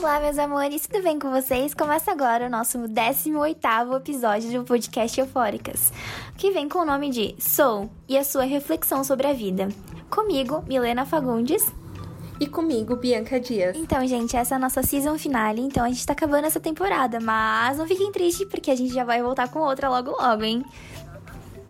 Olá, meus amores, tudo bem com vocês? Começa agora o nosso 18º episódio do podcast Eufóricas, que vem com o nome de Sou e a sua reflexão sobre a vida. Comigo, Milena Fagundes. E comigo, Bianca Dias. Então, gente, essa é a nossa season finale, então a gente tá acabando essa temporada, mas não fiquem tristes porque a gente já vai voltar com outra logo logo, hein?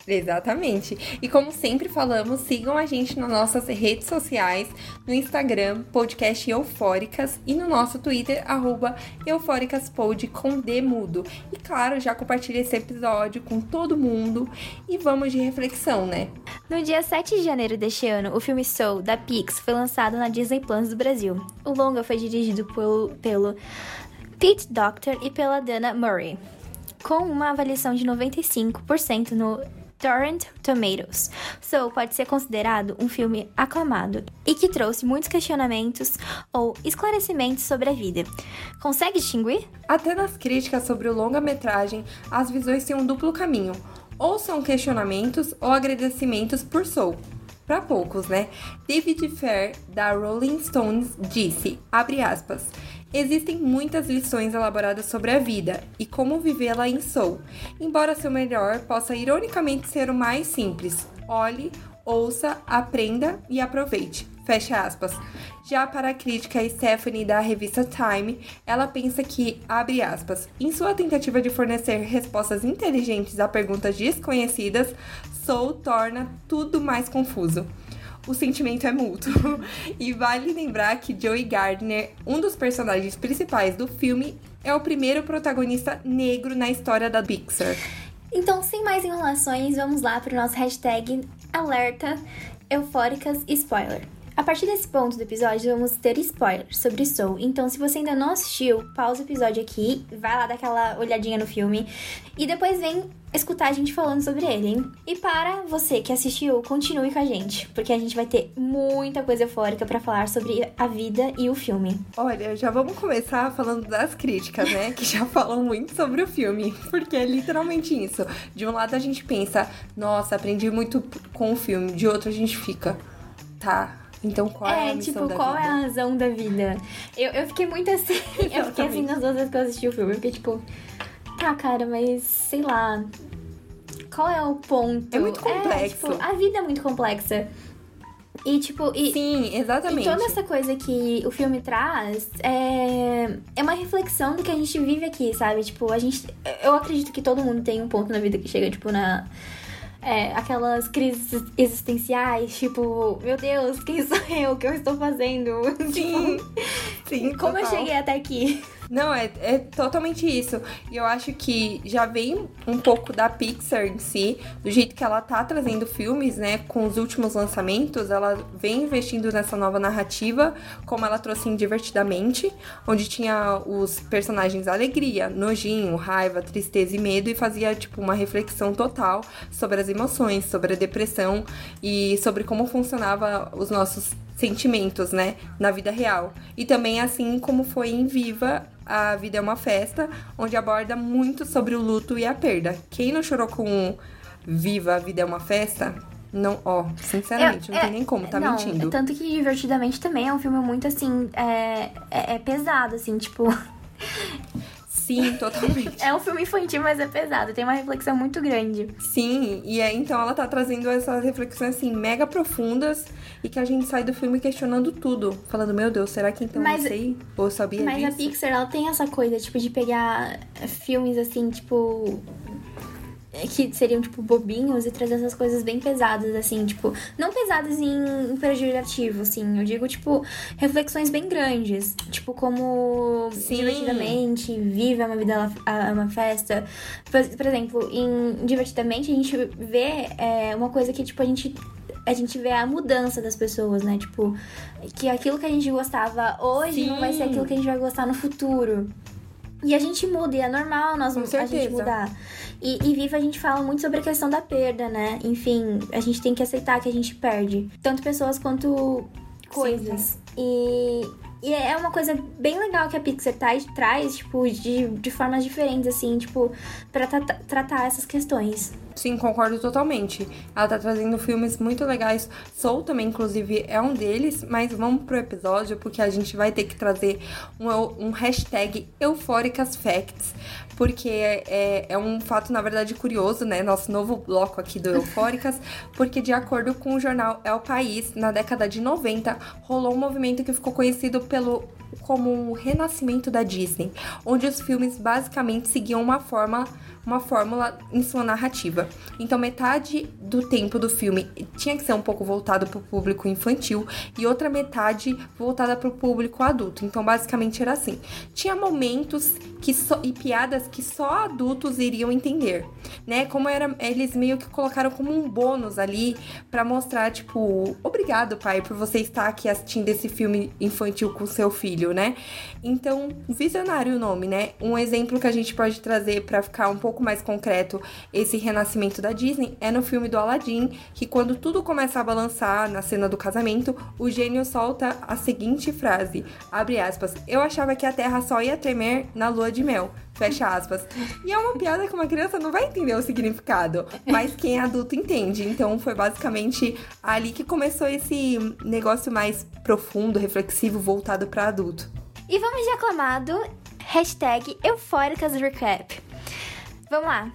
Exatamente. E como sempre falamos, sigam a gente nas nossas redes sociais, no Instagram, podcast Eufóricas, e no nosso Twitter, arroba eufóricaspod com D mudo. E claro, já compartilhe esse episódio com todo mundo e vamos de reflexão, né? No dia 7 de janeiro deste ano, o filme Soul, da Pix, foi lançado na Disney Plus do Brasil. O longa foi dirigido pelo, pelo Pete Doctor e pela Dana Murray, com uma avaliação de 95% no Torrent Tomatoes. Soul pode ser considerado um filme aclamado e que trouxe muitos questionamentos ou esclarecimentos sobre a vida. Consegue distinguir? Até nas críticas sobre o longa-metragem, as visões têm um duplo caminho. Ou são questionamentos ou agradecimentos por Soul. Para poucos, né? David Fair, da Rolling Stones, disse, abre aspas, Existem muitas lições elaboradas sobre a vida e como vivê-la em Soul, embora seu melhor possa ironicamente ser o mais simples. Olhe, ouça, aprenda e aproveite. Fecha aspas. Já para a crítica Stephanie da revista Time, ela pensa que, abre aspas, em sua tentativa de fornecer respostas inteligentes a perguntas desconhecidas, Soul torna tudo mais confuso o sentimento é mútuo. e vale lembrar que Joey Gardner, um dos personagens principais do filme, é o primeiro protagonista negro na história da Pixar. Então, sem mais enrolações, vamos lá para o nosso hashtag alerta eufóricas spoiler. A partir desse ponto do episódio, vamos ter spoilers sobre Soul. Então, se você ainda não assistiu, pausa o episódio aqui, vai lá dar aquela olhadinha no filme e depois vem escutar a gente falando sobre ele, hein? E para você que assistiu, continue com a gente, porque a gente vai ter muita coisa eufórica para falar sobre a vida e o filme. Olha, já vamos começar falando das críticas, né? que já falam muito sobre o filme, porque é literalmente isso. De um lado a gente pensa, nossa, aprendi muito com o filme, de outro a gente fica, tá, então, qual é, é a missão tipo, da qual vida? é a razão da vida? Eu, eu fiquei muito assim. eu fiquei assim nas duas vezes que eu assisti o filme. Eu fiquei tipo, tá, cara, mas sei lá. Qual é o ponto? É muito complexo. É, tipo, a vida é muito complexa. E, tipo, e, Sim, exatamente. E toda essa coisa que o filme traz é, é uma reflexão do que a gente vive aqui, sabe? Tipo, a gente. Eu acredito que todo mundo tem um ponto na vida que chega, tipo, na é, aquelas crises existenciais, tipo, meu Deus, quem sou eu? O que eu estou fazendo? Sim. Sim, Como total. eu cheguei até aqui? Não, é, é totalmente isso. E eu acho que já vem um pouco da Pixar em si, do jeito que ela tá trazendo filmes, né? Com os últimos lançamentos, ela vem investindo nessa nova narrativa, como ela trouxe em Divertidamente, onde tinha os personagens alegria, nojinho, raiva, tristeza e medo, e fazia, tipo, uma reflexão total sobre as emoções, sobre a depressão e sobre como funcionava os nossos sentimentos, né, na vida real. E também assim como foi em Viva, a vida é uma festa, onde aborda muito sobre o luto e a perda. Quem não chorou com Viva, a vida é uma festa? Não, ó, sinceramente, eu, não é, tem nem como, tá não, mentindo. Tanto que Divertidamente também é um filme muito assim, é, é, é pesado, assim, tipo. Sim, totalmente. é um filme infantil, mas é pesado. Tem uma reflexão muito grande. Sim, e é, então ela tá trazendo essas reflexões, assim, mega profundas e que a gente sai do filme questionando tudo. Falando, meu Deus, será que então mas, eu sei? Ou sabia mas disso? Mas a Pixar, ela tem essa coisa, tipo, de pegar filmes, assim, tipo que seriam, tipo, bobinhos e trazer essas coisas bem pesadas, assim, tipo, não pesadas em, em pejorativo, assim, eu digo, tipo, reflexões bem grandes, tipo, como Sim. divertidamente, viva uma vida, é uma festa. Por, por, exemplo, em divertidamente a gente vê é, uma coisa que, tipo, a gente a gente vê a mudança das pessoas, né? Tipo, que aquilo que a gente gostava hoje Sim. não vai ser aquilo que a gente vai gostar no futuro. E a gente muda, e é normal nós a gente mudar. E, e Viva a gente fala muito sobre a questão da perda, né? Enfim, a gente tem que aceitar que a gente perde. Tanto pessoas quanto coisas. Sim, e, e é uma coisa bem legal que a Pixar traz, traz tipo, de, de formas diferentes, assim, tipo, pra tratar essas questões. Sim, concordo totalmente. Ela tá trazendo filmes muito legais. Soul também, inclusive, é um deles. Mas vamos pro episódio, porque a gente vai ter que trazer um, um hashtag Eufóricas Facts. Porque é, é um fato, na verdade, curioso, né? Nosso novo bloco aqui do Eufóricas. porque, de acordo com o jornal É o País, na década de 90, rolou um movimento que ficou conhecido pelo como o renascimento da Disney, onde os filmes basicamente seguiam uma forma uma fórmula em sua narrativa. Então, metade do tempo do filme tinha que ser um pouco voltado para o público infantil e outra metade voltada para o público adulto. Então, basicamente era assim: tinha momentos que e piadas que só adultos iriam entender, né? Como era, eles meio que colocaram como um bônus ali para mostrar, tipo, obrigado, pai, por você estar aqui assistindo esse filme infantil com seu filho, né? Então, visionário o nome, né? Um exemplo que a gente pode trazer para ficar um pouco pouco mais concreto esse renascimento da Disney é no filme do Aladdin, que quando tudo começa a balançar na cena do casamento, o gênio solta a seguinte frase, abre aspas, eu achava que a Terra só ia tremer na lua de mel, fecha aspas. E é uma piada que uma criança não vai entender o significado, mas quem é adulto entende. Então foi basicamente ali que começou esse negócio mais profundo, reflexivo, voltado para adulto. E vamos de aclamado, hashtag Eufóricas Recap. Vamos lá.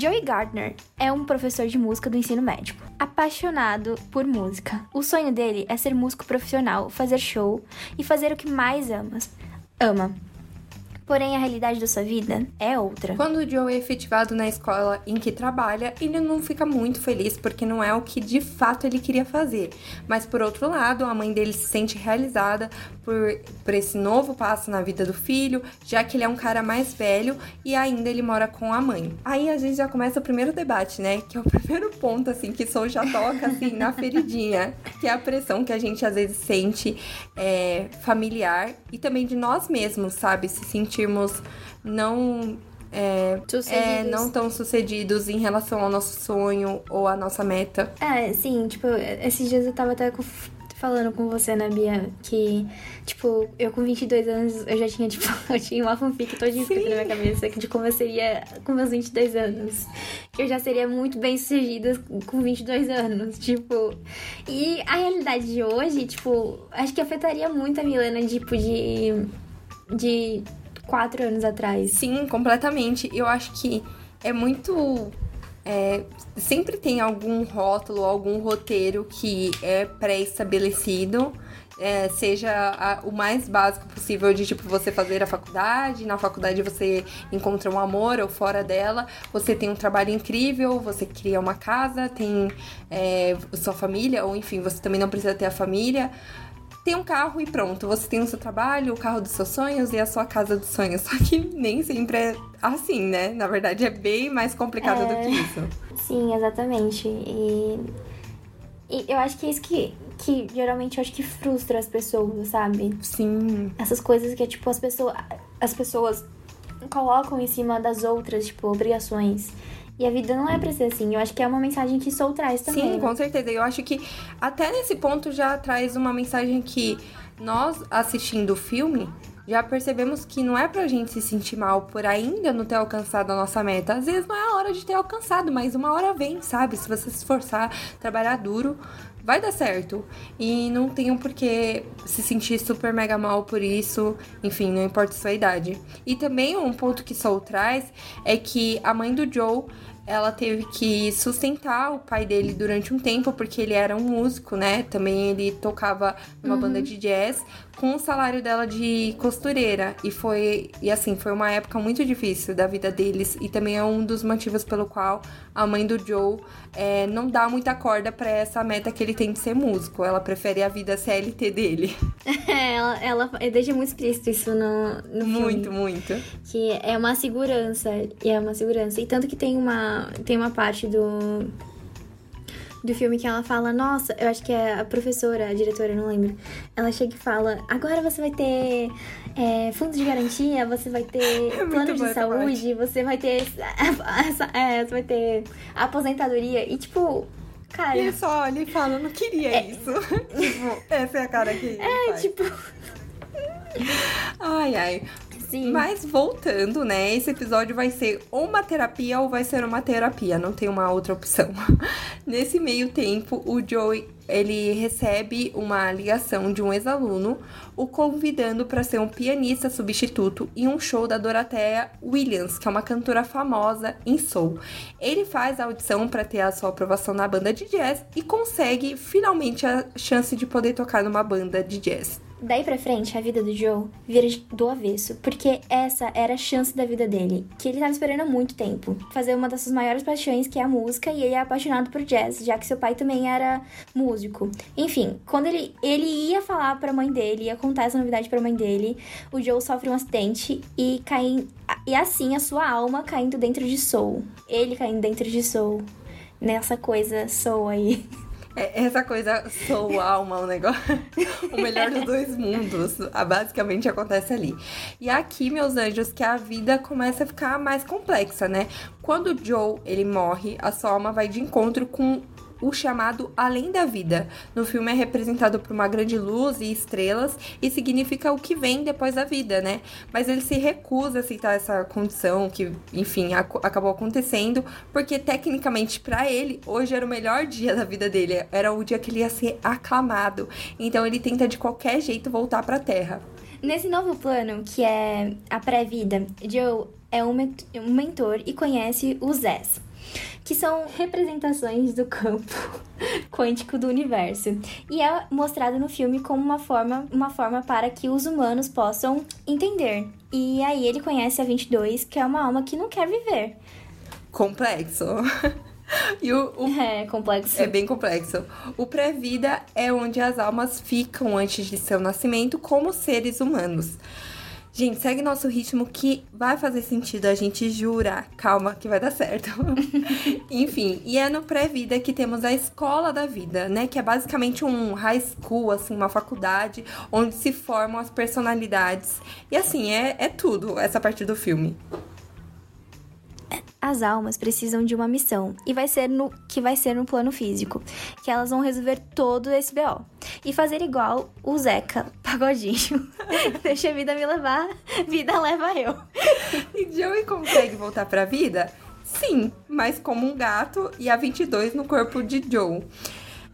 Joey Gardner é um professor de música do ensino médico, apaixonado por música. O sonho dele é ser músico profissional, fazer show e fazer o que mais ama. Ama. Porém, a realidade da sua vida é outra. Quando o Joe é efetivado na escola em que trabalha, ele não fica muito feliz porque não é o que de fato ele queria fazer. Mas por outro lado, a mãe dele se sente realizada por, por esse novo passo na vida do filho, já que ele é um cara mais velho e ainda ele mora com a mãe. Aí a gente já começa o primeiro debate, né? Que é o primeiro ponto, assim, que Soul já toca, assim, na feridinha, que é a pressão que a gente às vezes sente é, familiar e também de nós mesmos, sabe? Se sentir sentirmos não é, é, não tão sucedidos em relação ao nosso sonho ou à nossa meta. É, sim, tipo, esses dias eu tava até falando com você, né, Bia, que, tipo, eu com 22 anos, eu já tinha, tipo, eu tinha uma fanfic toda escrita na minha cabeça de como eu seria com meus 22 anos. Que eu já seria muito bem sucedida com 22 anos, tipo. E a realidade de hoje, tipo, acho que afetaria muito a Milena, tipo, de. de quatro anos atrás. Sim, completamente. Eu acho que é muito. É, sempre tem algum rótulo, algum roteiro que é pré-estabelecido. É, seja a, o mais básico possível de tipo você fazer a faculdade, na faculdade você encontra um amor ou fora dela, você tem um trabalho incrível, você cria uma casa, tem é, sua família, ou enfim, você também não precisa ter a família tem um carro e pronto. Você tem o seu trabalho, o carro dos seus sonhos e a sua casa dos sonhos. Só que nem sempre é assim, né? Na verdade, é bem mais complicado é... do que isso. Sim, exatamente. E, e eu acho que é isso que, que geralmente eu acho que frustra as pessoas, sabe? Sim. Essas coisas que, tipo, as pessoas, as pessoas colocam em cima das outras, tipo, obrigações. E a vida não é pra ser assim. Eu acho que é uma mensagem que Soul traz também. Sim, com certeza. Eu acho que até nesse ponto já traz uma mensagem que nós, assistindo o filme, já percebemos que não é pra gente se sentir mal por ainda não ter alcançado a nossa meta. Às vezes não é a hora de ter alcançado, mas uma hora vem, sabe? Se você se esforçar, trabalhar duro, vai dar certo. E não tem um porquê se sentir super mega mal por isso, enfim, não importa a sua idade. E também um ponto que Soul traz é que a mãe do Joe ela teve que sustentar o pai dele durante um tempo, porque ele era um músico, né? Também ele tocava numa uhum. banda de jazz com o salário dela de costureira. E foi, e assim, foi uma época muito difícil da vida deles. E também é um dos motivos pelo qual a mãe do Joe é, não dá muita corda para essa meta que ele tem de ser músico. Ela prefere a vida CLT dele. ela, ela deixa muito explícito isso no, no Muito, filme. muito. Que é uma segurança. E é uma segurança. E tanto que tem uma, tem uma parte do do filme que ela fala, nossa, eu acho que é a professora, a diretora, não lembro. Ela chega e fala, agora você vai ter é, fundo de garantia, você vai ter é plano de saúde, você vai ter. É, você vai ter aposentadoria. E tipo, cara. E ele só olha e fala, eu não queria é, isso. tipo, essa é a cara que. É, faz. tipo. ai, ai. Sim. Mas voltando, né? Esse episódio vai ser ou uma terapia ou vai ser uma terapia, não tem uma outra opção. Nesse meio tempo, o Joey ele recebe uma ligação de um ex-aluno o convidando para ser um pianista substituto em um show da Dorothea Williams, que é uma cantora famosa em soul. Ele faz a audição para ter a sua aprovação na banda de jazz e consegue finalmente a chance de poder tocar numa banda de jazz. Daí pra frente, a vida do Joe vira do avesso, porque essa era a chance da vida dele, que ele tava esperando há muito tempo. Fazer uma das suas maiores paixões, que é a música, e ele é apaixonado por jazz, já que seu pai também era músico. Enfim, quando ele, ele ia falar pra mãe dele, ia contar essa novidade pra mãe dele, o Joe sofre um acidente e cai. E assim a sua alma caindo dentro de Soul. Ele caindo dentro de Soul. Nessa coisa Soul aí. É, essa coisa sou alma, o negócio. o melhor dos dois mundos. Ah, basicamente acontece ali. E aqui, meus anjos, que a vida começa a ficar mais complexa, né? Quando o Joe ele morre, a sua alma vai de encontro com o chamado Além da Vida. No filme é representado por uma grande luz e estrelas e significa o que vem depois da vida, né? Mas ele se recusa a aceitar essa condição que, enfim, ac acabou acontecendo, porque tecnicamente para ele hoje era o melhor dia da vida dele, era o dia que ele ia ser aclamado. Então ele tenta de qualquer jeito voltar para a Terra. Nesse novo plano, que é a pré-vida, Joe é um mentor e conhece o Zés que são representações do campo quântico do universo. E é mostrado no filme como uma forma, uma forma para que os humanos possam entender. E aí ele conhece a 22, que é uma alma que não quer viver. Complexo. E o, o, É complexo. É bem complexo. O pré-vida é onde as almas ficam antes de seu nascimento como seres humanos. Gente, segue nosso ritmo que vai fazer sentido, a gente jura. Calma, que vai dar certo. Enfim, e é no pré-vida que temos a escola da vida, né? Que é basicamente um high school, assim, uma faculdade onde se formam as personalidades. E assim, é, é tudo essa parte do filme as almas precisam de uma missão e vai ser no que vai ser no plano físico, que elas vão resolver todo esse BO e fazer igual o Zeca Pagodinho. Deixa a vida me levar, vida leva eu. E Joey consegue voltar para a vida? Sim, mas como um gato e a 22 no corpo de Joe.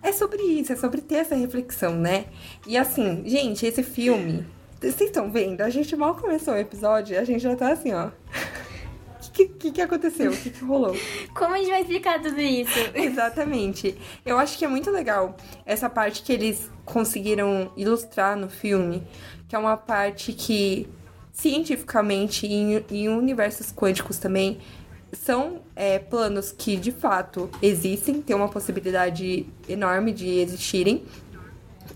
É sobre isso, é sobre ter essa reflexão, né? E assim, gente, esse filme, vocês estão vendo? A gente mal começou o episódio, a gente já tá assim, ó que, que, que aconteceu? O que, que rolou? Como a gente vai explicar tudo isso? Exatamente. Eu acho que é muito legal essa parte que eles conseguiram ilustrar no filme, que é uma parte que cientificamente em, em universos quânticos também são é, planos que de fato existem, tem uma possibilidade enorme de existirem,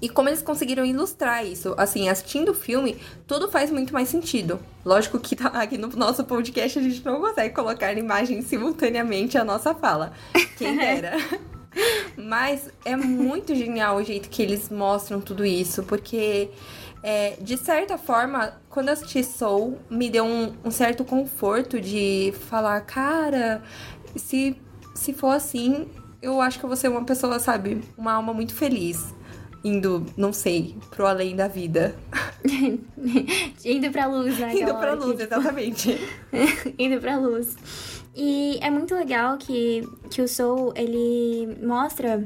e como eles conseguiram ilustrar isso, assim, assistindo o filme, tudo faz muito mais sentido. Lógico que tá aqui no nosso podcast a gente não consegue colocar imagens simultaneamente a nossa fala. Quem dera. Mas é muito genial o jeito que eles mostram tudo isso, porque é, de certa forma, quando eu assisti Soul, me deu um, um certo conforto de falar, cara, se, se for assim, eu acho que eu vou ser uma pessoa, sabe, uma alma muito feliz indo, não sei, pro além da vida. indo pra luz, né? Indo pra luz, que, tipo... exatamente. indo pra luz. E é muito legal que, que o Soul, ele mostra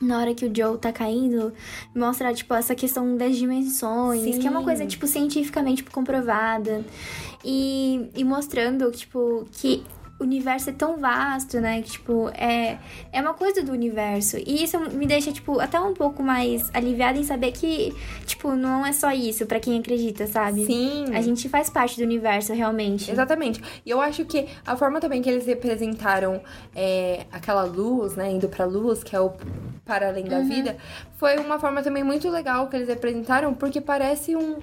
na hora que o Joe tá caindo, mostra, tipo, essa questão das dimensões, Sim. que é uma coisa, tipo, cientificamente comprovada. E, e mostrando, tipo, que o universo é tão vasto, né? Que, tipo, é, é uma coisa do universo. E isso me deixa, tipo, até um pouco mais aliviada em saber que, tipo, não é só isso para quem acredita, sabe? Sim. A gente faz parte do universo, realmente. Exatamente. E eu acho que a forma também que eles representaram é, aquela luz, né? Indo pra luz, que é o para além da uhum. vida, foi uma forma também muito legal que eles representaram, porque parece um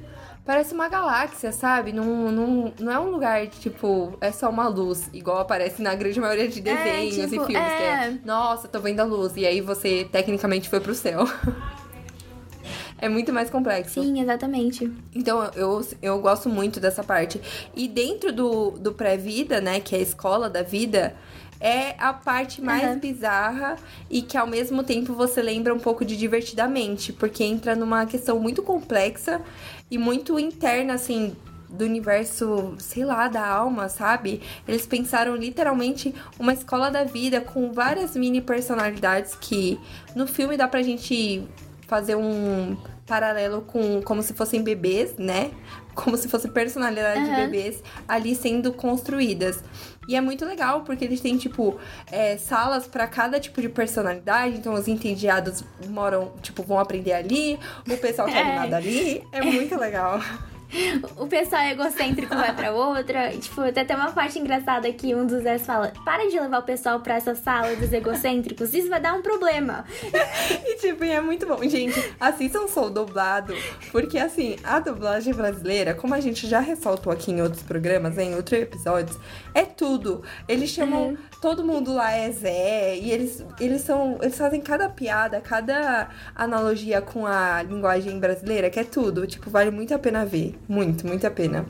parece uma galáxia, sabe? Não, não, não é um lugar, tipo, é só uma luz, igual aparece na grande maioria de é, desenhos é, tipo, e filmes, é... que é, nossa, tô vendo a luz, e aí você tecnicamente foi pro céu. é muito mais complexo. Sim, exatamente. Então, eu, eu gosto muito dessa parte. E dentro do, do pré-vida, né, que é a escola da vida, é a parte mais uhum. bizarra e que ao mesmo tempo você lembra um pouco de divertidamente, porque entra numa questão muito complexa e muito interna, assim, do universo, sei lá, da alma, sabe? Eles pensaram literalmente uma escola da vida com várias mini personalidades que no filme dá pra gente fazer um paralelo com como se fossem bebês, né? Como se fosse personalidade uhum. de bebês ali sendo construídas. E é muito legal, porque eles têm, tipo, é, salas para cada tipo de personalidade. Então, os entediados moram, tipo, vão aprender ali. O pessoal que é animado ali. É muito legal. o pessoal egocêntrico vai pra outra. Tipo, tem até uma parte engraçada que um dos Zés fala: para de levar o pessoal pra essa sala dos egocêntricos, isso vai dar um problema. e tipo, é muito bom. Gente, assistam Sou Dublado, porque assim, a dublagem brasileira, como a gente já ressaltou aqui em outros programas, em outros episódios, é tudo. Eles chamam uhum. Todo mundo lá é Zé, e eles, eles são. Eles fazem cada piada, cada analogia com a linguagem brasileira, que é tudo. Tipo, vale muito a pena ver. Muito, muito a pena.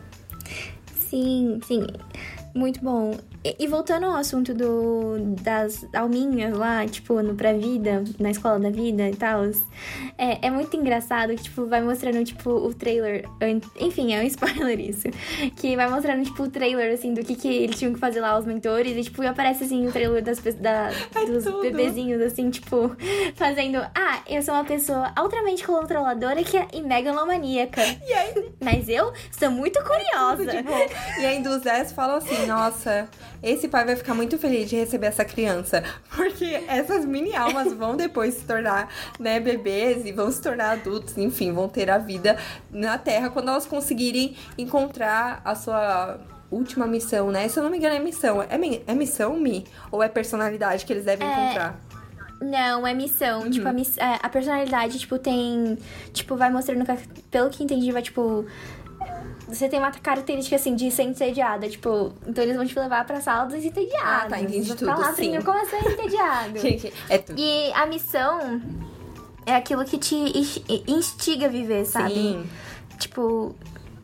Sim, sim. Muito bom. E, e, voltando ao assunto do, das alminhas lá, tipo, no pré-vida, na escola da vida e tal, é, é muito engraçado que, tipo, vai mostrando, tipo, o trailer. Enfim, é um spoiler isso. Que vai mostrando, tipo, o trailer, assim, do que, que eles tinham que fazer lá, os mentores, e, tipo, aparece, assim, o trailer das, da, dos tudo. bebezinhos, assim, tipo, fazendo. Ah, eu sou uma pessoa altamente controladora que é, e megalomaníaca. E aí? Mas eu sou muito curiosa. É tudo, tipo, e aí, dos 10 falam assim, nossa esse pai vai ficar muito feliz de receber essa criança, porque essas mini almas vão depois se tornar, né, bebês e vão se tornar adultos, enfim, vão ter a vida na Terra quando elas conseguirem encontrar a sua última missão, né? Se eu não me engano, é missão. É, é missão, Mi? Ou é personalidade que eles devem é... encontrar? Não, é missão. Uhum. Tipo, a, miss... É, a personalidade, tipo, tem. Tipo, vai mostrando. Pelo que entendi, vai, tipo você tem uma característica assim de ser entediada, tipo, então eles vão te levar pra sala dos entediados. Ah, tá, entendi tudo, lá, sim. como é ser entediado. Gente, é tudo. E a missão é aquilo que te instiga a viver, sabe? Sim. Tipo,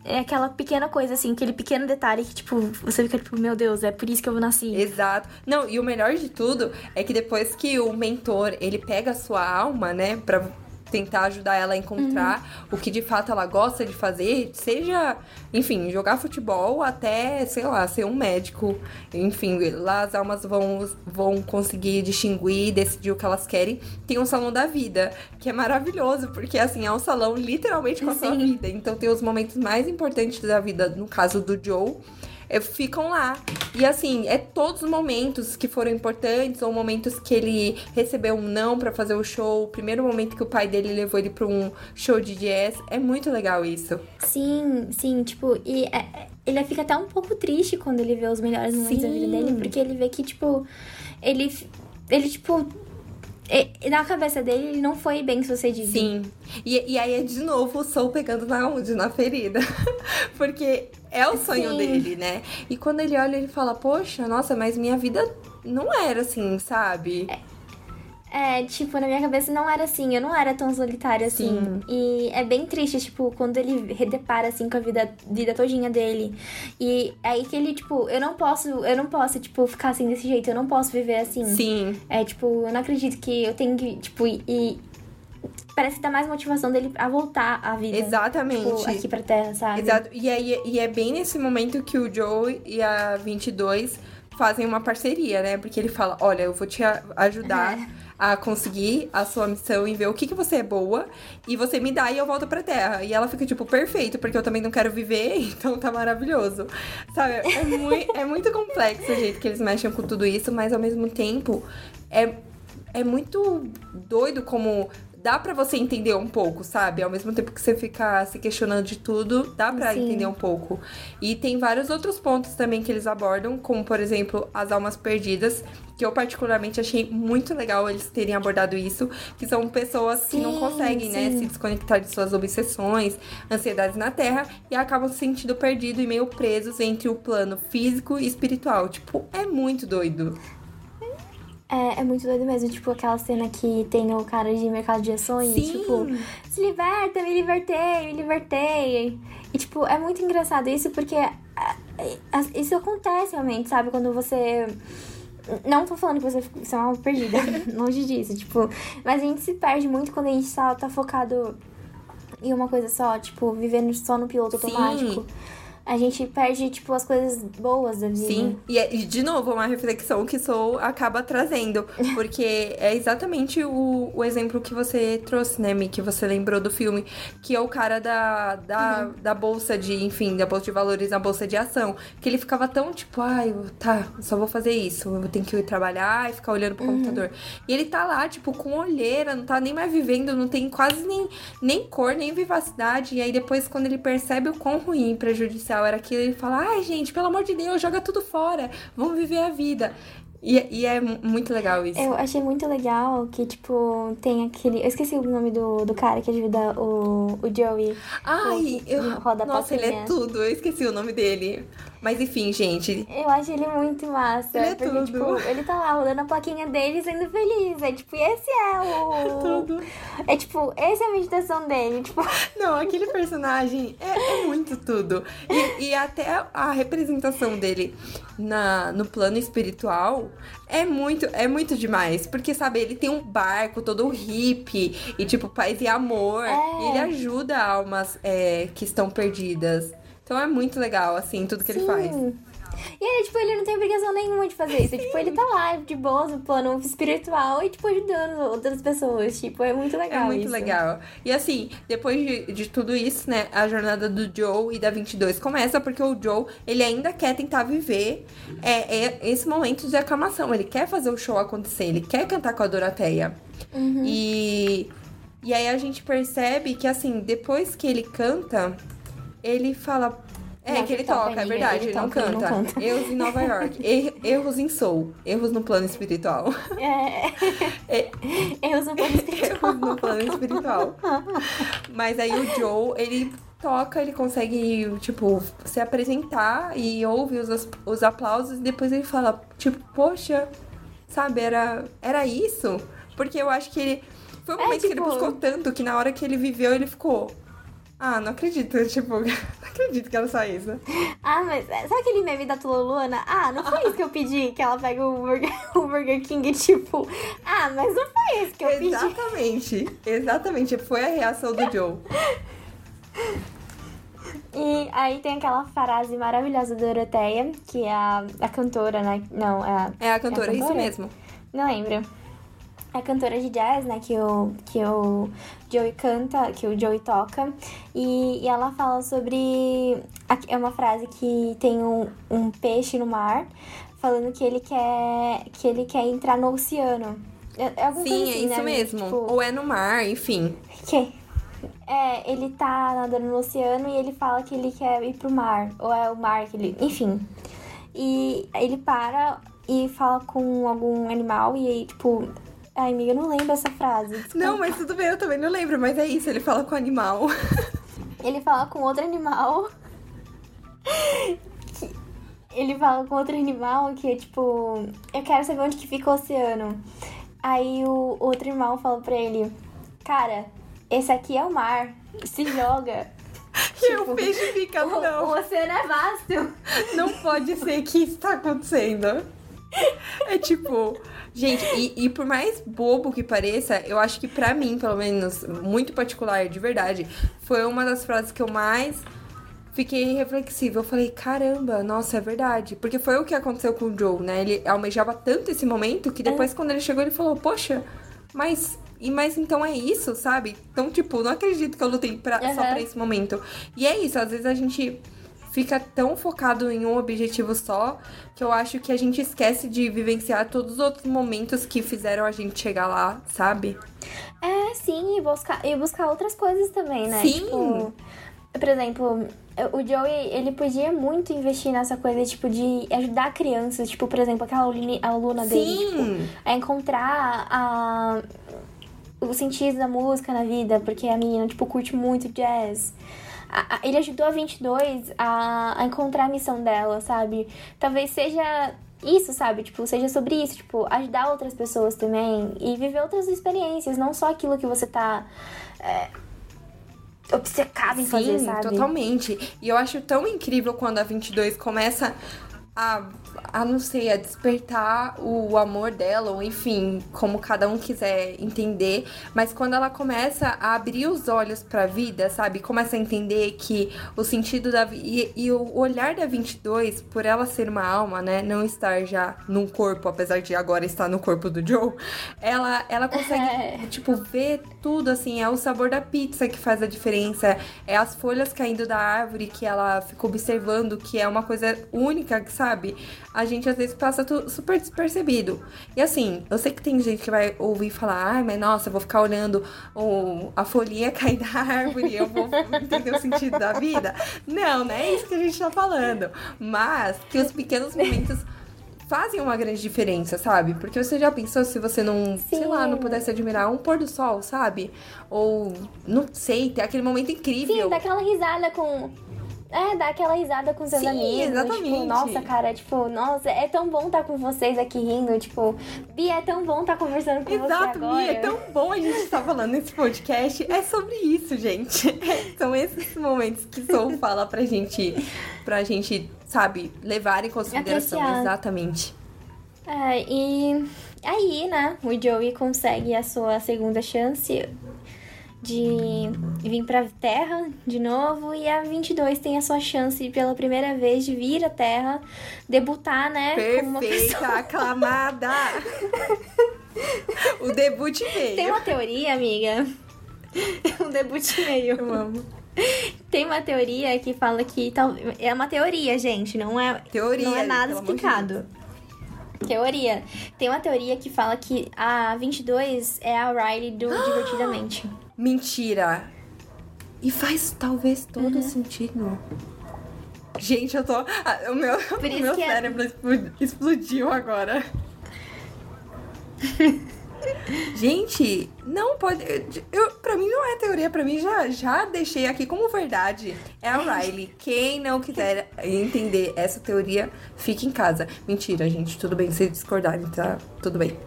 é aquela pequena coisa, assim, aquele pequeno detalhe que, tipo, você fica, tipo, meu Deus, é por isso que eu nasci. Exato. Não, e o melhor de tudo é que depois que o mentor, ele pega a sua alma, né, pra tentar ajudar ela a encontrar uhum. o que de fato ela gosta de fazer, seja, enfim, jogar futebol até, sei lá, ser um médico. Enfim, lá as almas vão, vão conseguir distinguir, decidir o que elas querem. Tem um salão da vida, que é maravilhoso, porque assim, é um salão literalmente com a Sim. sua vida. Então tem os momentos mais importantes da vida, no caso do Joe é, ficam lá. E assim, é todos os momentos que foram importantes, ou momentos que ele recebeu um não para fazer o show, o primeiro momento que o pai dele levou ele pra um show de jazz. É muito legal isso. Sim, sim, tipo, e é, é ele fica até um pouco triste quando ele vê os melhores momentos sim. da vida dele, porque ele vê que, tipo, ele. Ele, tipo, e, na cabeça dele, ele não foi bem sucedido. Sim. E, e aí é de novo o Soul pegando na onde? Na ferida. Porque é o sonho Sim. dele, né? E quando ele olha, ele fala, poxa, nossa, mas minha vida não era assim, sabe? É. É, tipo, na minha cabeça não era assim, eu não era tão solitária assim. Sim. E é bem triste, tipo, quando ele redepara assim com a vida, vida todinha dele. E é aí que ele, tipo, eu não posso, eu não posso, tipo, ficar assim desse jeito, eu não posso viver assim. Sim. É, tipo, eu não acredito que eu tenho que, tipo, e parece que dá mais motivação dele a voltar à vida. Exatamente. Tipo, aqui pra Terra, sabe? Exato. E, aí, e é bem nesse momento que o Joe e a 22 fazem uma parceria, né? Porque ele fala: Olha, eu vou te ajudar. É a conseguir a sua missão e ver o que, que você é boa e você me dá e eu volto pra terra. E ela fica, tipo, perfeito, porque eu também não quero viver, então tá maravilhoso. Sabe? É, muito, é muito complexo o jeito que eles mexem com tudo isso, mas ao mesmo tempo é, é muito doido como dá para você entender um pouco, sabe? Ao mesmo tempo que você fica se questionando de tudo, dá para entender um pouco. E tem vários outros pontos também que eles abordam, como por exemplo, as almas perdidas, que eu particularmente achei muito legal eles terem abordado isso, que são pessoas sim, que não conseguem, né, sim. né, se desconectar de suas obsessões, ansiedades na Terra e acabam se sentindo perdidos e meio presos entre o plano físico e espiritual. Tipo, é muito doido. É, é muito doido mesmo, tipo, aquela cena que tem o cara de mercado de ações, Sim. tipo, se liberta, me libertei, me libertei. E, tipo, é muito engraçado isso porque isso acontece realmente, sabe? Quando você. Não tô falando que você, você é uma perdida, longe disso, tipo, mas a gente se perde muito quando a gente tá, tá focado em uma coisa só, tipo, vivendo só no piloto automático. Sim. A gente perde, tipo, as coisas boas da vida. Sim, e, é- e de novo, uma reflexão que Soul acaba trazendo. Porque é exatamente o, o exemplo que você trouxe, né, Mi? Que você lembrou do filme. Que é o cara da, da, Uhum. da bolsa de, enfim, da bolsa de valores, na bolsa de ação. Que ele ficava tão tipo, ai, tá, só vou fazer isso. Eu tenho que ir trabalhar e ficar olhando pro Uhum. computador. E ele tá lá, tipo, com olheira, não tá nem mais vivendo, não tem quase nem, nem cor, nem vivacidade. E aí depois, quando ele percebe o quão ruim e prejudicial era aquilo, ele fala: ai, gente, pelo amor de Deus, joga tudo fora, vamos viver a vida. E, e é mu- muito legal isso. Eu achei muito legal que, tipo, tem aquele. Eu esqueci o nome do, do cara que ajuda o, o Joey. Ai, que eu. roda Nossa, ele é tudo, eu esqueci o nome dele. Mas enfim, gente. Eu acho ele muito massa. Ele é porque, tudo. tipo, ele tá lá rodando a plaquinha dele sendo feliz. É tipo, esse é o. Tudo. É tipo, essa é a meditação dele. Tipo, Não, aquele personagem é, é muito tudo. E, e até a representação dele na, no plano espiritual é muito, é muito demais. Porque, sabe, ele tem um barco todo hippie e, tipo, paz e amor. É. E ele ajuda almas é, que estão perdidas. Então é muito legal, assim, tudo que ele faz. E ele, tipo, ele não tem obrigação nenhuma de fazer isso. Tipo, ele tá lá de boa no plano espiritual e, tipo, ajudando outras pessoas. Tipo, é muito É legal. muito isso. legal. E assim, depois de, de tudo isso, né, a jornada do Joe e da 22 começa porque o Joe, ele ainda quer tentar viver é, é esse momento de aclamação. Ele quer fazer o show acontecer, ele quer cantar com a Doroteia. Uhum. E, e aí a gente percebe que, assim, depois que ele canta, ele fala. É, Não, que ele que toca, é verdade, ele ele, não, ele não canta. canta. Erros em Nova York, er- erros em Soul, erros no plano espiritual. É. É, sou um pouco espiritual. no plano espiritual. Mas aí o Joe, ele toca, ele consegue, tipo, se apresentar e ouve os, os aplausos e depois ele fala, tipo, poxa, sabe, era, era isso? Porque eu acho que ele. Foi um É, momento que ele tipo- buscou tanto que na hora que ele viveu, ele ficou. Ah, não acredito, tipo, não acredito que era só isso. Ah, mas é, sabe aquele meme da Tululuna? Ah, não foi isso que eu pedi, que ela pega o Burger, o Burger King, tipo, ah, mas não foi isso que eu pedi. Exatamente, exatamente. Foi a reação do Joe. E aí tem aquela frase maravilhosa da Doroteia, que é a, a cantora, né? Não, é a, É a cantora, isso cantora? mesmo. Não lembro. É cantora de jazz, né? Que o, que o Joey canta, que o Joey toca. E, e ela fala sobre. É uma frase que tem um, um peixe no mar, falando que ele quer, que ele quer entrar no oceano. É, é Sim, é assim, isso né? mesmo. Tipo, Ou é no mar, enfim. que? É, ele tá nadando no oceano e ele fala que ele quer ir pro mar. Ou é o mar que ele. Enfim. E ele para e fala com algum animal e aí, tipo. Ai, amiga, eu não lembro essa frase. desculpa. Não, mas tudo bem, eu também não lembro, mas é isso, ele fala com o animal. Ele fala com outro animal. que- Ele fala com outro animal que é tipo. Eu quero saber onde que fica o oceano. Aí o outro animal fala pra ele: Cara, esse aqui é o mar. Se joga. E o peixe fica, O, não, o oceano é vasto. não pode ser que isso tá acontecendo. É tipo, gente, e, e por mais bobo que pareça, eu acho que pra mim, pelo menos, muito particular, de verdade, foi uma das frases que eu mais fiquei reflexiva. Eu falei, caramba, nossa, é verdade. Porque foi o que aconteceu com o Joe, né? Ele almejava tanto esse momento que depois, quando ele chegou, ele falou, poxa, mas. E mas então é isso, sabe? Então, tipo, não acredito que eu lutei pra, só Aham. pra esse momento. E é isso, às vezes a gente fica tão focado em um objetivo só que eu acho que a gente esquece de vivenciar todos os outros momentos que fizeram a gente chegar lá, sabe? É, sim, e buscar, e buscar outras coisas também, né? Sim. Tipo, por exemplo, o Joey, ele podia muito investir nessa coisa, tipo, de ajudar crianças. Tipo, por exemplo, aquela aluni- aluna dele, tipo, Sim! a encontrar a, o sentido da música na vida, porque a menina, tipo, curte muito jazz. A- a- ele ajudou a 22 a, a encontrar a missão dela, sabe? Talvez seja isso, sabe? Tipo, seja sobre isso, tipo, ajudar outras pessoas também e viver outras experiências, não só aquilo que você tá é, obcecado em fazer, Sim, sabe? totalmente. E eu acho tão incrível quando a 22 começa a a não sei, a despertar o amor dela, ou enfim, como cada um quiser entender, mas quando ela começa a abrir os olhos para a vida, sabe? Começa a entender que o sentido da vida e, e, o olhar da 22, por ela ser uma alma, né, não estar já num corpo, apesar de agora estar no corpo do Joe, ela ela consegue é. tipo ver tudo assim, é o sabor da pizza que faz a diferença, é as folhas caindo da árvore que ela fica observando, que é uma coisa única, sabe? a gente às vezes passa super despercebido. E assim, eu sei que tem gente que vai ouvir falar, ai, mas nossa, eu vou ficar olhando o, a folhinha cair da árvore, eu vou entender o sentido da vida. Não, não é isso que a gente tá falando. Mas que os pequenos momentos fazem uma grande diferença, sabe? Porque você já pensou se você não, Sim. sei lá, não pudesse admirar um pôr do sol, sabe? Ou, não sei, ter aquele momento incrível. Sim, daquela risada com é, dar aquela risada com seus Sim, amigos. Tipo, exatamente. Tipo, nossa, cara, tipo, nossa, é tão bom estar tá com vocês aqui rindo. Tipo, Bia, é tão bom estar tá conversando com Exato, você agora. Bia, é tão bom a gente estar tá falando nesse podcast. É sobre isso, gente. São esses momentos que Soul fala pra gente, pra gente, sabe, levar em consideração. Apreciar. Exatamente. É, e aí, né, o Joey consegue a sua segunda chance de vir pra Terra de novo e a 22 tem a sua chance pela primeira vez de vir à Terra, debutar, né? Perfeita, como uma pessoa... aclamada! o debut veio. Tem uma teoria, amiga. o debut veio. Eu amo. Tem uma teoria que fala que tal é uma teoria, gente, não é teoria, não é nada explicado. Teoria. Tem uma teoria que fala que a 22 é a Riley do Divertidamente. Mentira. E faz talvez todo uhum. sentido. Gente, eu tô. O meu, o meu é- cérebro é... explodiu agora. Gente, não pode. Eu, pra mim não é teoria, pra mim já, já deixei aqui como verdade. É a Riley. Quem não quiser entender essa teoria, fique em casa. Mentira, gente. Tudo bem se discordarem, tá? Tudo bem.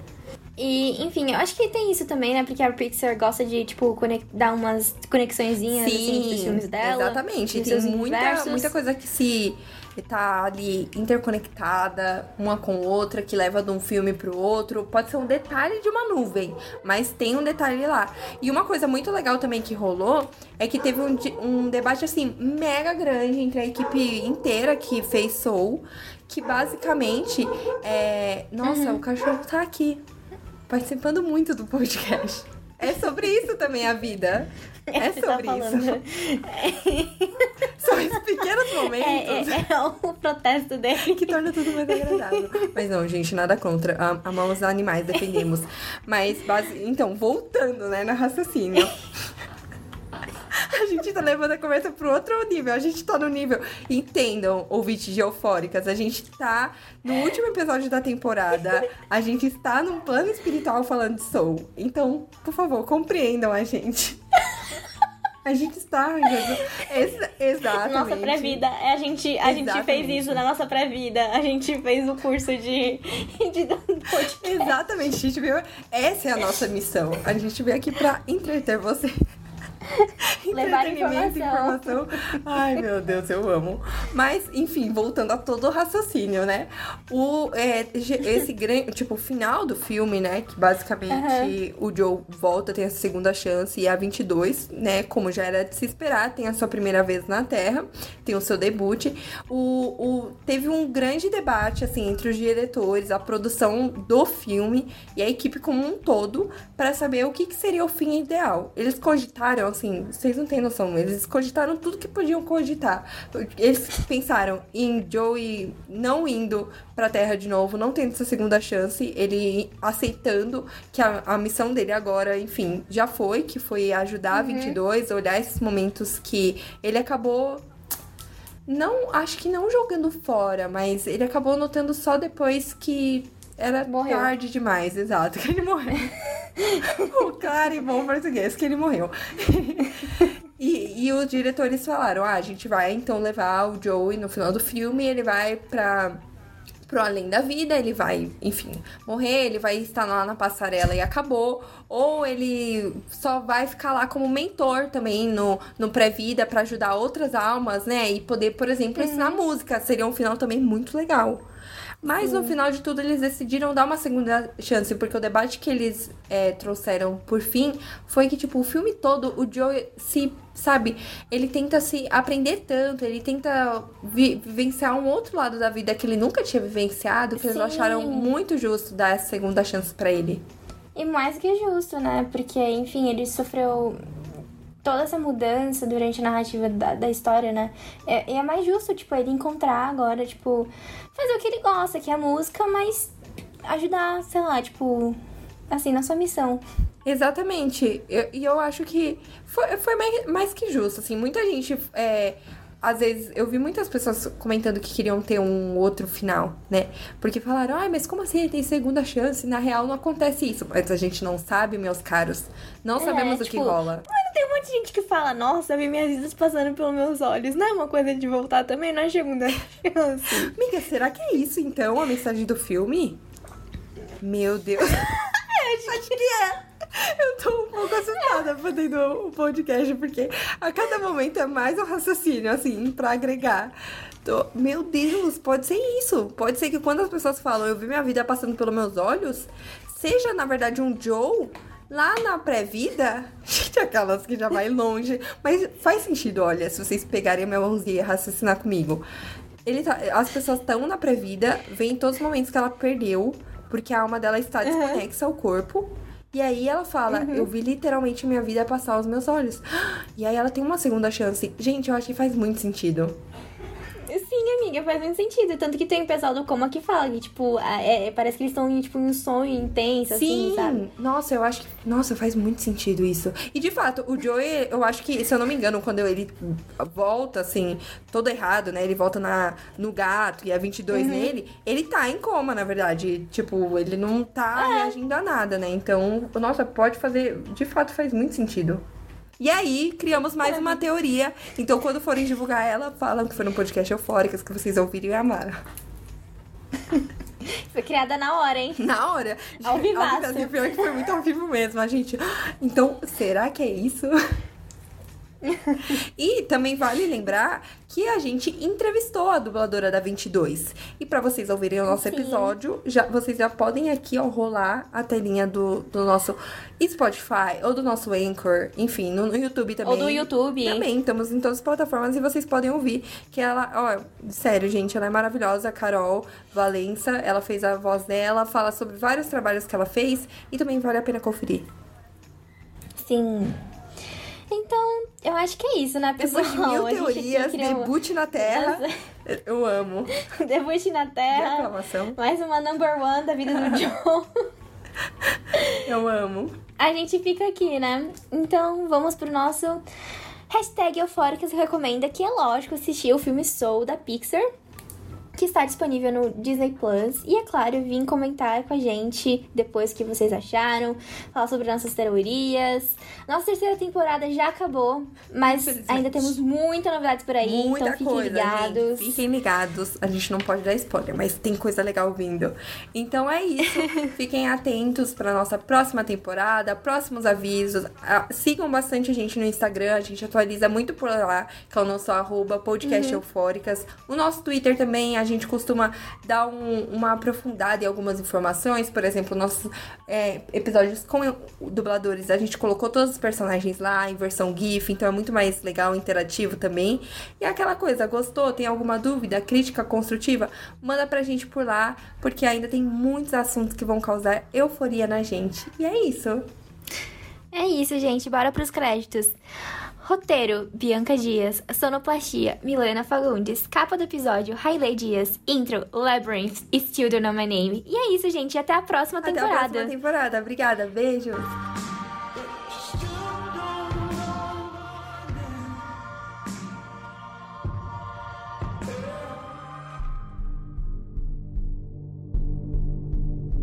E, enfim, eu acho que tem isso também, né? Porque a Pixar gosta de, tipo, dar umas conexõezinhas Sim, assim, entre os filmes dela. Exatamente. Tem muita, muita coisa que se tá ali interconectada uma com outra, que leva de um filme pro outro. Pode ser um detalhe de uma nuvem, mas tem um detalhe lá. E uma coisa muito legal também que rolou é que teve um, um debate, assim, mega grande entre a equipe inteira que fez Soul, que basicamente é. Nossa, uhum. o cachorro tá aqui participando muito do podcast. É sobre isso também a vida. É tá sobre tá isso. São esses pequenos momentos. É, é, é, o protesto dele. Que torna tudo mais agradável. Mas não, gente, nada contra. Amamos animais, defendemos. Mas, base... então, voltando, né, na raciocínio. A gente tá levando a conversa pro outro nível. A gente tá no nível. Entendam, ouvintes de eufóricas. A gente tá no último episódio da temporada. A gente está num plano espiritual falando de Soul. Então, por favor, compreendam a gente. A gente está. Ex exatamente. Nossa pré-vida. A, gente, a gente fez isso na nossa pré-vida. A gente fez o curso de, de podcast. Exatamente. A gente veio. Essa é a nossa missão. A gente veio aqui pra entreter você. Levar informação. informação. Ai, meu Deus, eu amo. Mas, enfim, voltando a todo o raciocínio, né? O, é, esse grande, tipo, o final do filme, né? Que basicamente uhum. o Joe volta, tem a segunda chance e a 22, né? Como já era de se esperar, tem a sua primeira vez na Terra, tem o seu debut. O, o, teve um grande debate, assim, entre os diretores, a produção do filme e a equipe como um todo para saber o que, que seria o fim ideal. Eles cogitaram, assim, vocês não têm noção, eles cogitaram tudo que podiam cogitar. Eles pensaram em Joey não indo pra Terra de novo, não tendo essa segunda chance, ele aceitando que a, a missão dele agora, enfim, já foi, que foi ajudar uhum. a 22, olhar esses momentos que ele acabou não, acho que não jogando fora, mas ele acabou notando só depois que era morreu. tarde demais, exato, que ele morreu. o claro e bom português, que ele morreu. e, e os diretores falaram: ah, a gente vai então levar o Joey no final do filme, ele vai pra pro além da vida, ele vai, enfim, morrer, ele vai estar lá na passarela e acabou, ou ele só vai ficar lá como mentor também no, no pré-vida para ajudar outras almas, né? E poder, por exemplo, ensinar música. Seria um final também muito legal. Mas no final de tudo eles decidiram dar uma segunda chance, porque o debate que eles é, trouxeram por fim foi que, tipo, o filme todo, o Joe se, sabe, ele tenta se aprender tanto, ele tenta vi- vivenciar um outro lado da vida que ele nunca tinha vivenciado, que eles Sim. acharam muito justo dar essa segunda chance pra ele. E mais que justo, né? Porque, enfim, ele sofreu toda essa mudança durante a narrativa da, da história, né? É, é mais justo, tipo, ele encontrar agora, tipo, fazer o que ele gosta, que é a música, mas ajudar, sei lá, tipo, assim, na sua missão. Exatamente. Eu- E eu, acho que foi, foi mais, mais que justo, assim. Muita gente, é, às vezes, eu vi muitas pessoas comentando que queriam ter um outro final, né? Porque falaram, ai, mas como assim tem segunda chance? Na real, não acontece isso. Mas a gente não sabe, meus caros. Não É, sabemos o que tipo, rola. Mas tem um monte de gente que fala, nossa, vi minhas vidas passando pelos meus olhos. Não é uma coisa de voltar também, não é segunda chance. Amiga, será que é isso, então, a mensagem do filme? Meu Deus. Acho que é. Eu tô um pouco assustada fazendo o podcast, porque a cada momento é mais um raciocínio, assim, pra agregar. Tô- Meu Deus, pode ser isso. Pode ser que quando as pessoas falam, eu vi minha vida passando pelos meus olhos, seja, na verdade, um Joe lá na pré-vida. Gente, aquelas que já vai longe. Mas faz sentido, olha, se vocês pegarem a minha mãozinha e raciocinar comigo. Ele tá- as pessoas estão na pré-vida, vem todos os momentos que ela perdeu, porque a alma dela está desconexa ao corpo. E aí ela fala, eu vi literalmente minha vida passar aos meus olhos. E aí ela tem uma segunda chance. Gente, eu acho que faz muito sentido. Sim, amiga, faz muito sentido. Tanto que tem o pessoal do Coma que fala que, tipo, é, é- parece que eles estão em tipo, em um sonho intenso, assim, sabe? Nossa, eu acho que. Nossa, faz muito sentido isso. E de fato, o Joey, eu acho que, se eu não me engano, quando ele volta, assim, todo errado, né? Ele volta na, no gato e a 22 nele, ele tá em coma, na verdade. Tipo, ele não tá reagindo a nada, né? Então, nossa, pode fazer. De fato, faz muito sentido. E aí, criamos mais uma teoria. Então, quando forem divulgar ela, falam que foi no podcast Eufóricas que vocês ouviram e amaram. Foi criada na hora, hein? Na hora. Ao vivaço. Ao vivaço. Pior que foi muito ao vivo mesmo, a gente. Então, será que é isso? E também vale lembrar que a gente entrevistou a dubladora da 22. E pra vocês ouvirem o nosso Sim. episódio, já, vocês já podem aqui, ó, rolar a telinha do, do nosso Spotify ou do nosso Anchor, enfim, no, no YouTube também. Ou do YouTube. Também, estamos em todas as plataformas e vocês podem ouvir que ela, ó, sério, gente, ela é maravilhosa, a Carol Valença, ela fez a voz dela, fala sobre vários trabalhos que ela fez e também vale a pena conferir. Sim. Então, eu acho que é isso, né, pessoal? Depois de mil teorias, criou- debut na Terra, eu amo. Debut na Terra. Mais uma number one da vida do John. eu amo. A gente fica aqui, né? Então, vamos pro nosso hashtag Eufóricas Recomenda, que é lógico assistir o filme Soul da Pixar, que está disponível no Disney Plus. E é claro, vim comentar com a gente depois o que vocês acharam, falar sobre nossas teorias. Nossa terceira temporada já acabou, mas ainda temos muitas novidades por aí, Muita então fiquem coisa, ligados. gente. Fiquem ligados. A gente não pode dar spoiler, mas tem coisa legal vindo. Então é isso. fiquem atentos para nossa próxima temporada, próximos avisos. Ah, sigam bastante a gente no Instagram, a gente atualiza muito por lá, que é o nosso arroba podcast Uhum. eufóricas. O nosso Twitter também, a gente costuma dar um- uma aprofundada em algumas informações. Por exemplo, nossos é, episódios com dubladores, a gente colocou todos os personagens lá em versão GIF, então é muito mais legal, interativo também. E aquela coisa, gostou? Tem alguma dúvida, crítica construtiva? Manda pra gente por lá, porque ainda tem muitos assuntos que vão causar euforia na gente. E é isso. É isso, gente. Bora pros créditos. Roteiro, Bianca Dias. Sonoplastia, Milena Fagundes. Capa do episódio, Hailey Dias. Intro, Labyrinth, Still Don't Know My Name. E é isso, gente. Até a próxima Até a temporada. próxima temporada. Obrigada, beijos.